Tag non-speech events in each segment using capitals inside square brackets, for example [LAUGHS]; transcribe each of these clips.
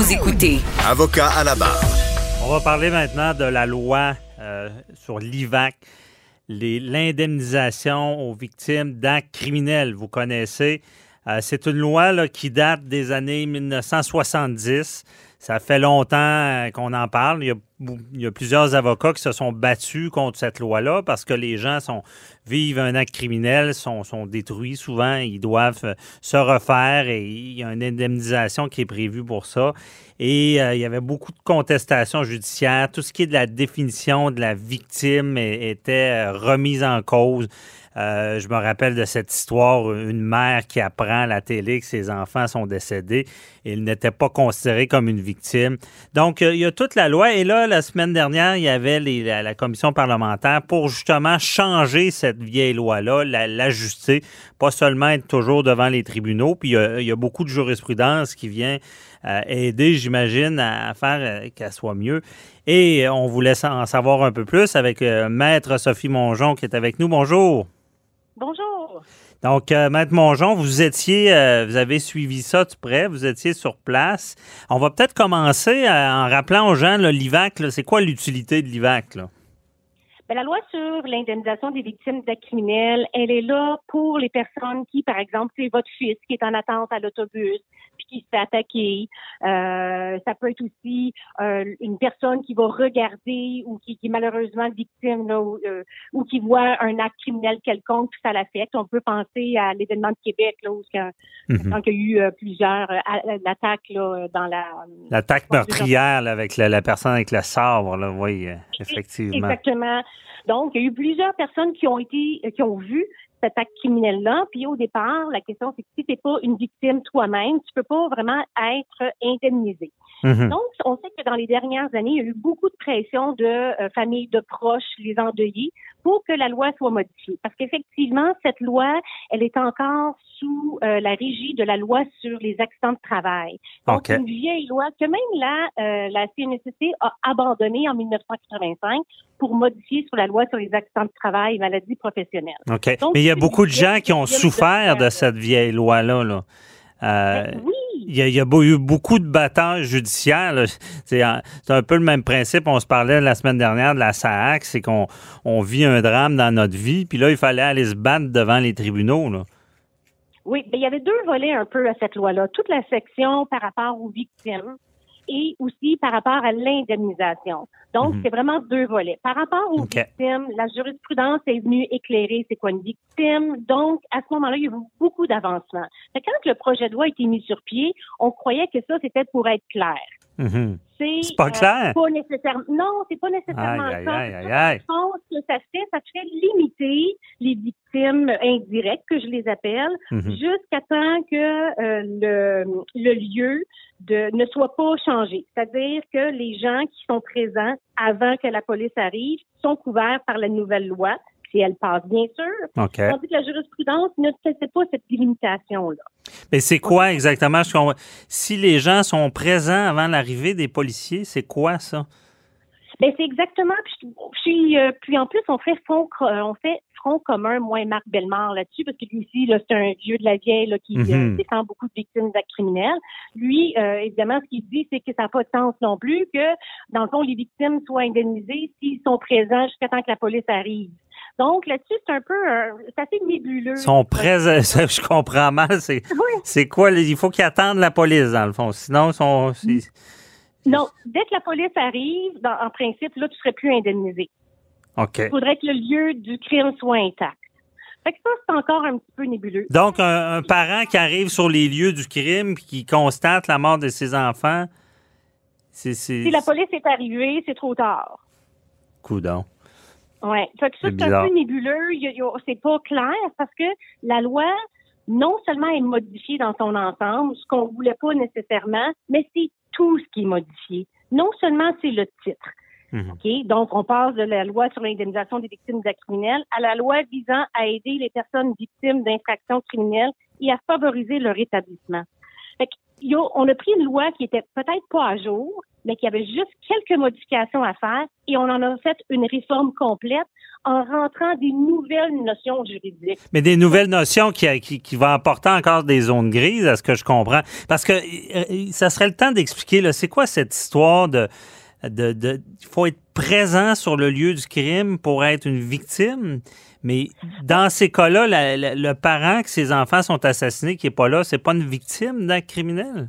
Vous écoutez Avocat à la barre. On va parler maintenant de la loi euh, sur l'IVAC, les- l'indemnisation aux victimes d'actes criminels. Vous connaissez, euh, c'est une loi là, qui date des années 1970. Ça fait longtemps euh, qu'on en parle. Il y, a, plusieurs avocats qui se sont battus contre cette loi-là parce que les gens sont, vivent un acte criminel, sont, détruits souvent, ils doivent euh, se refaire et il y a une indemnisation qui est prévue pour ça. Et euh, il y avait beaucoup de contestations judiciaires. Tout ce qui est de la définition de la victime était remise en cause. Euh, je me rappelle de cette histoire, une mère qui apprend à la télé que ses enfants sont décédés et il n'était pas considéré comme une victime. Donc, euh, il y a toute la loi. Et là, la semaine dernière, il y avait la, commission parlementaire pour justement changer cette vieille loi-là, la- l'ajuster, pas seulement être toujours devant les tribunaux. Puis, il y a, beaucoup de jurisprudence qui vient aider, j'imagine, à, faire euh, qu'elle soit mieux. Et euh, on voulait en savoir un peu plus avec euh, Maître Sophie Mongeon qui est avec nous. Bonjour. Bonjour. Donc, euh, Maître Mongeon, vous étiez, euh, vous avez suivi ça de près, vous étiez sur place. On va peut-être commencer euh, en rappelant aux gens l'IVAC. C'est quoi l'utilité de l'IVAC? Ben, la loi sur l'indemnisation des victimes d'actes criminels, elle est là pour les personnes qui, par exemple, c'est votre fils qui est en attente à l'autobus, qui se fait attaquer. Euh, ça peut être aussi euh, une personne qui va regarder ou qui, qui est malheureusement victime là, ou, euh, ou qui voit un acte criminel quelconque, puis ça l'affecte. On peut penser à l'événement de Québec, là, où il y a, Mhm. il y a eu euh, plusieurs attaques là, dans la L'attaque meurtrière là, avec la, la personne avec le sabre, là, oui, effectivement. Exactement. Donc, il y a eu plusieurs personnes qui ont été, qui ont vu cet acte criminel-là. Puis au départ, la question, c'est que si tu n'es pas une victime toi-même, tu peux pas vraiment être indemnisé. Mhm. Donc, on sait que dans les dernières années, il y a eu beaucoup de pression de euh, familles, de proches, les endeuillés, pour que la loi soit modifiée. Parce qu'effectivement, cette loi, elle est encore sous euh, la régie de la loi sur les accidents de travail. Donc, une vieille loi que même la, euh, la CNSST a abandonnée en 1985 pour modifier sur la loi sur les accidents de travail et maladies professionnelles. OK. Donc, Mais il y a beaucoup de gens qui ont souffert de cette vieille loi-là. Là. Ben oui, Il y, a, eu beaucoup de batailles judiciaires. C'est un, peu le même principe. On se parlait la semaine dernière de la SAAC, c'est qu'on on vit un drame dans notre vie, puis là, il fallait aller se battre devant les tribunaux. Oui, ben, il y avait deux volets un peu à cette loi-là. Toute la section par rapport aux victimes et aussi par rapport à l'indemnisation. Donc, Mhm. c'est vraiment deux volets. Par rapport aux victimes, la jurisprudence est venue éclairer c'est quoi une victime. Donc, à ce moment-là, il y a eu beaucoup d'avancements. Quand le projet de loi a été mis sur pied, on croyait que ça, c'était pour être clair. Mhm. C'est pas clair. pas nécessairement. Non, c'est pas nécessairement Aïe, ça. aïe, aïe, aïe. Je pense que ça fait, ça fait limiter les victimes indirectes, que je les appelle, Mhm. jusqu'à temps que euh, le, le lieu de, ne soit pas changé. C'est-à-dire que les gens qui sont présents avant que la police arrive sont couverts par la nouvelle loi, si elle passe, bien sûr. OK. Tandis que la jurisprudence ne faisait pas cette délimitation-là. Mais c'est quoi exactement? Si les gens sont présents avant l'arrivée des policiers, c'est quoi ça? Ben c'est exactement. Puis, puis, euh, puis en plus, on fait front, euh, on fait front commun, moi et Marc Bellemare là-dessus, parce que lui aussi, là, c'est un vieux de la vieille là, qui euh, Mhm. défend beaucoup de victimes d'actes criminels. Lui, euh, évidemment, ce qu'il dit, c'est que ça n'a pas de sens non plus que, dans le fond, les victimes soient indemnisées s'ils sont présents jusqu'à temps que la police arrive. Donc là-dessus, c'est un peu, euh, c'est assez nébuleux. Sont présents, [LAUGHS] ça, je comprends mal. C'est Oui. quoi? Il faut qu'ils attendent la police, dans le fond. Sinon, ils sont. c'est- Non, dès que la police arrive, dans- en principe, là, tu serais plus indemnisé. OK. Il faudrait que le lieu du crime soit intact. Fait que ça, c'est encore un petit peu nébuleux. Donc, un, un parent qui arrive sur les lieux du crime puis qui constate la mort de ses enfants, c'est- Si la police est arrivée, c'est trop tard. Coudon. Ouais. Fait que ça, C'est un peu nébuleux. Il y a- il y a- C'est pas clair parce que la loi, non seulement est modifiée dans son ensemble, ce qu'on voulait pas nécessairement, mais c'est tout ce qui est modifié. Non seulement c'est le titre. Mhm. OK? Donc, on passe de la loi sur l'indemnisation des victimes d'actes criminels à la loi visant à aider les personnes victimes d'infractions criminelles et à favoriser leur établissement. Fait que, on a pris une loi qui était peut-être pas à jour, mais qu'il y avait juste quelques modifications à faire et on en a fait une réforme complète en rentrant des nouvelles notions juridiques. Mais des nouvelles notions qui, qui, qui vont apporter encore des zones grises, à ce que je comprends. Parce que euh, ça serait le temps d'expliquer, c'est quoi cette histoire de de, de, il faut être présent sur le lieu du crime pour être une victime? Mais dans ces cas-là, le parent que ses enfants sont assassinés, qui n'est pas là, c'est pas une victime d'un criminel?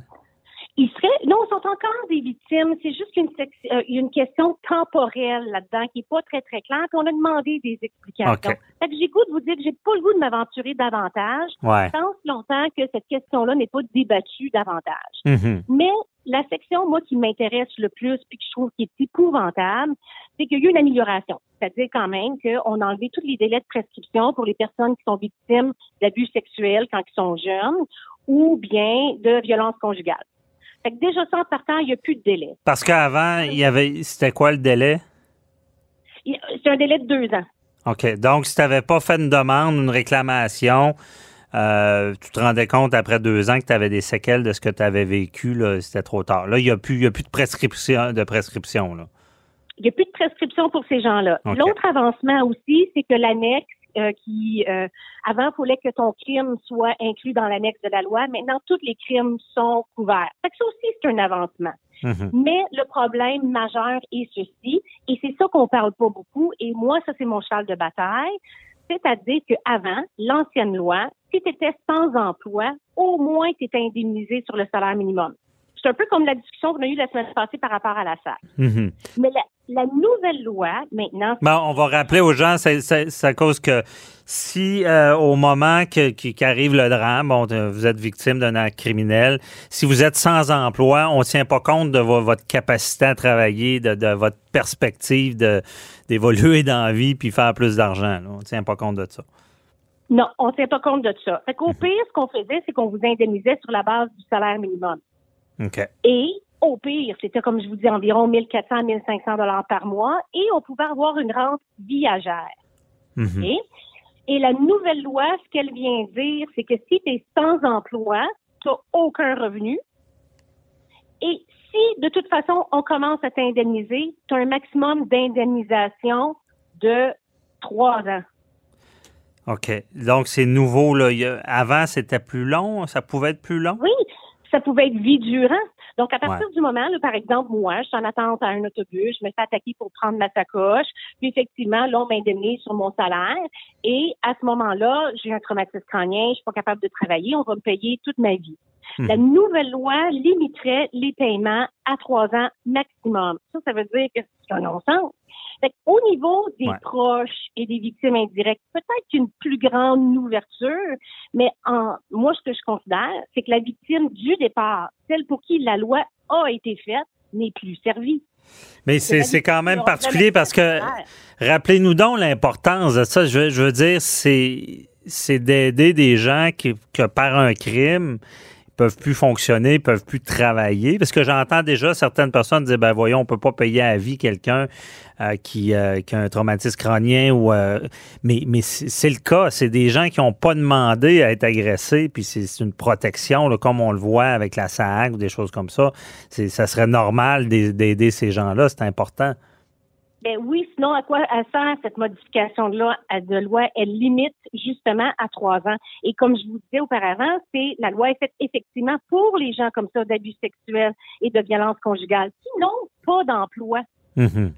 Ils seraient, non, ils sont encore des victimes. C'est juste une, euh, une question temporelle là-dedans qui n'est pas très, très claire. Puis on a demandé des explications. Fait que j'ai goût de vous dire que j'ai pas le goût de m'aventurer davantage. Ouais. Je pense longtemps que cette question-là n'est pas débattue davantage. Mm-hmm. Mais la section, moi, qui m'intéresse le plus puis que je trouve qui est épouvantable, c'est qu'il y a eu une amélioration. C'est-à-dire quand même qu'on a enlevé tous les délais de prescription pour les personnes qui sont victimes d'abus sexuels quand ils sont jeunes ou bien de violences conjugales. Fait que déjà, ça, en partant, il n'y a plus de délai. Parce qu'avant, il y avait, c'était quoi le délai? C'est un délai de deux ans. OK. Donc, si tu n'avais pas fait une demande, une réclamation, euh, tu te rendais compte après deux ans que tu avais des séquelles de ce que tu avais vécu, c'était trop tard. Là, il n'y a, plus, a plus de prescription. De prescription là. Il n'y a plus de prescription pour ces gens-là. L'autre avancement aussi, c'est que l'annexe euh, qui, euh, avant, il fallait que ton crime soit inclus dans l'annexe de la loi. Maintenant, tous les crimes sont couverts. Fait que ça aussi, c'est un avancement. Mhm. Mais le problème majeur est ceci, et c'est ça qu'on parle pas beaucoup, et moi, ça, c'est mon cheval de bataille, c'est-à-dire qu'avant, l'ancienne loi, si tu étais sans emploi, au moins tu étais indemnisé sur le salaire minimum. C'est un peu comme la discussion qu'on a eue la semaine passée par rapport à la salle. Mhm. Mais la, nouvelle loi, maintenant... Bon, on va rappeler aux gens, c'est à cause que si euh, au moment qu'arrive le drame, bon, vous êtes victime d'un acte criminel, si vous êtes sans emploi, on ne tient pas compte de votre capacité à travailler, de, votre perspective d'évoluer dans la vie puis faire plus d'argent. On ne tient pas compte de ça. Non, on ne tient pas compte de ça. Fait qu'au mhm. pire, ce qu'on faisait, c'est qu'on vous indemnisait sur la base du salaire minimum. Et au pire, c'était comme je vous dis environ 1400 1500 dollars par mois et on pouvait avoir une rente viagère. Mhm. Et la nouvelle loi, ce qu'elle vient dire, c'est que si tu es sans emploi, tu n'as aucun revenu. Et si, de toute façon, on commence à t'indemniser, tu as un maximum d'indemnisation de trois ans. OK. Donc, c'est nouveau. Là. Avant, c'était plus long. Ça pouvait être plus long? Oui, ça pouvait être vie durant. Donc, à partir du moment, là, par exemple, moi, je suis en attente à un autobus, je me fais attaquer pour prendre ma sacoche, puis effectivement, là, on m'indemnise sur mon salaire, et à ce moment-là, j'ai un traumatisme crânien, je suis pas capable de travailler, on va me payer toute ma vie. Hmm. La nouvelle loi limiterait les paiements à trois ans maximum. Ça, ça veut dire que c'est un non-sens. Au niveau des proches et des victimes indirectes, peut-être une plus grande ouverture, mais en, moi, ce que je considère, c'est que la victime du départ, celle pour qui la loi a été faite, n'est plus servie. Mais c'est quand même particulier parce que, rappelez-nous donc l'importance de ça. Je, je veux dire, c'est d'aider des gens qui, que par un crime, peuvent plus fonctionner, peuvent plus travailler. Parce que j'entends déjà certaines personnes dire, ben voyons, on peut pas payer à vie quelqu'un euh, qui, euh, qui, a un traumatisme crânien euh, mais c'est le cas, c'est des gens qui n'ont pas demandé à être agressés, puis c'est une protection, comme on le voit avec la SAG ou des choses comme ça. Ça serait normal d'aider ces gens-là, c'est important. Ben oui, sinon, à quoi sert cette modification-là de loi? Elle limite justement à trois ans. Et comme je vous disais auparavant, c'est la loi est faite effectivement pour les gens comme ça d'abus sexuels et de violences conjugales qui n'ont pas d'emploi. Mm-hmm.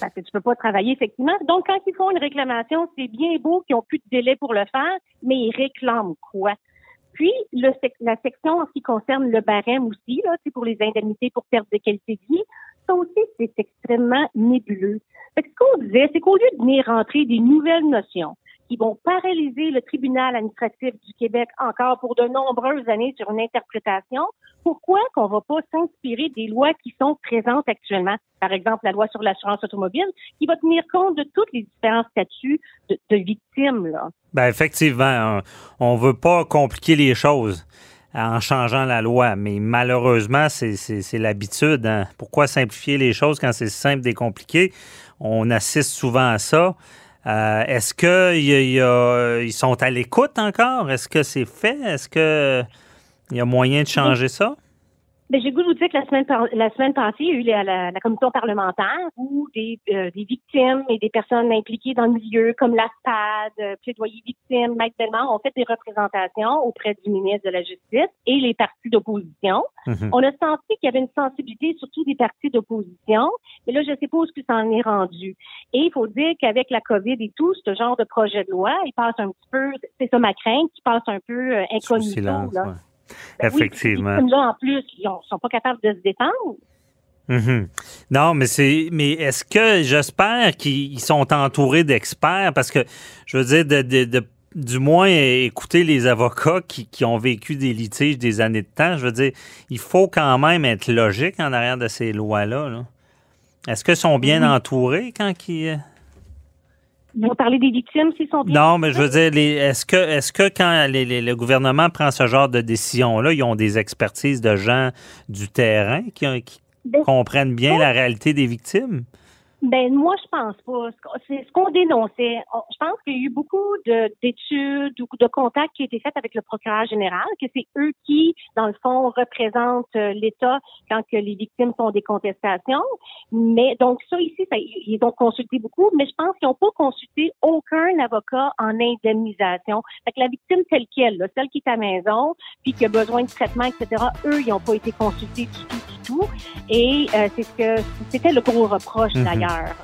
Parce que tu peux pas travailler, effectivement. Donc, quand ils font une réclamation, c'est bien beau qu'ils ont plus de délai pour le faire, mais ils réclament quoi? Puis, le, la section en ce qui concerne le barème aussi, là, c'est pour les indemnités pour perte de qualité de vie, ça aussi, c'est extrêmement nébuleux. ce qu'on disait, c'est qu'au lieu de venir rentrer des nouvelles notions qui vont paralyser le tribunal administratif du Québec encore pour de nombreuses années sur une interprétation, pourquoi qu'on va pas s'inspirer des lois qui sont présentes actuellement? Par exemple, la loi sur l'assurance automobile, qui va tenir compte de tous les différents statuts de, victimes, là. Ben, effectivement, on, ne veut pas compliquer les choses en changeant la loi. Mais malheureusement, c'est l'habitude. Hein. Pourquoi simplifier les choses quand c'est simple et compliqué? On assiste souvent à ça. Euh, est-ce qu'ils sont à l'écoute encore? Est-ce que c'est fait? Est-ce qu'il y a moyen de changer ça? Ben, j'ai goût de vous dire que la semaine, la semaine passée, il y a eu la, la, commission parlementaire où des, euh, des, victimes et des personnes impliquées dans le milieu, comme l'ASPAD, euh, plaidoyer victime, Mike Bellemare, ont fait des représentations auprès du ministre de la Justice et les partis d'opposition. Mhm. On a senti qu'il y avait une sensibilité, surtout des partis d'opposition, mais là, je suppose que ça en est rendu. Et il faut dire qu'avec la COVID et tout, ce genre de projet de loi, il passe un petit peu, c'est ça ma crainte, qui passe un peu euh, incognito. là. Ben Effectivement. là, en plus, ils ne sont pas capables de se défendre. Mhm. Non, mais c'est mais est-ce que j'espère qu'ils sont entourés d'experts parce que je veux dire de, du moins écouter les avocats qui, ont vécu des litiges des années de temps, je veux dire, il faut quand même être logique en arrière de ces lois-là. Est-ce qu'ils sont bien entourés quand ils vous parlez des victimes s'ils sont Non, mais je veux dire, est-ce que, est que quand le gouvernement prend ce genre de décision-là, ils ont des expertises de gens du terrain qui, ben, comprennent bien la réalité des victimes? Ben moi, je pense pas. C'est ce qu'on dénonçait. Je pense qu'il y a eu beaucoup d'études ou de contacts qui ont été faits avec le procureur général, que c'est eux qui, dans le fond, représentent euh, l'État quand les victimes sont des contestations. Mais donc ça ici, ça, ils ont consulté beaucoup, mais je pense qu'ils n'ont pas consulté aucun avocat en indemnisation. Fait que la victime telle qu'elle, celle qui est à la maison, puis qui a besoin de traitement, etc. Eux, ils n'ont pas été consultés du tout, tout. Et euh, c'est ce que c'était le gros reproche mhm. d'ailleurs.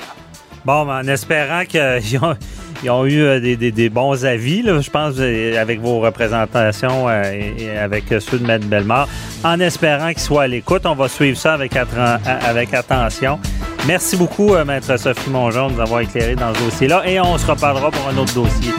Bon, en espérant qu'ils [LAUGHS] ont, eu euh, des, bons avis, je pense, euh, avec vos représentations et avec ceux de Mme Bellemare, en espérant qu'ils soient à l'écoute. On va suivre ça avec, avec attention. Merci beaucoup, Maître Sophie Mongeon, de nous avoir éclairé dans ce dossier-là et on se reparlera pour un autre dossier.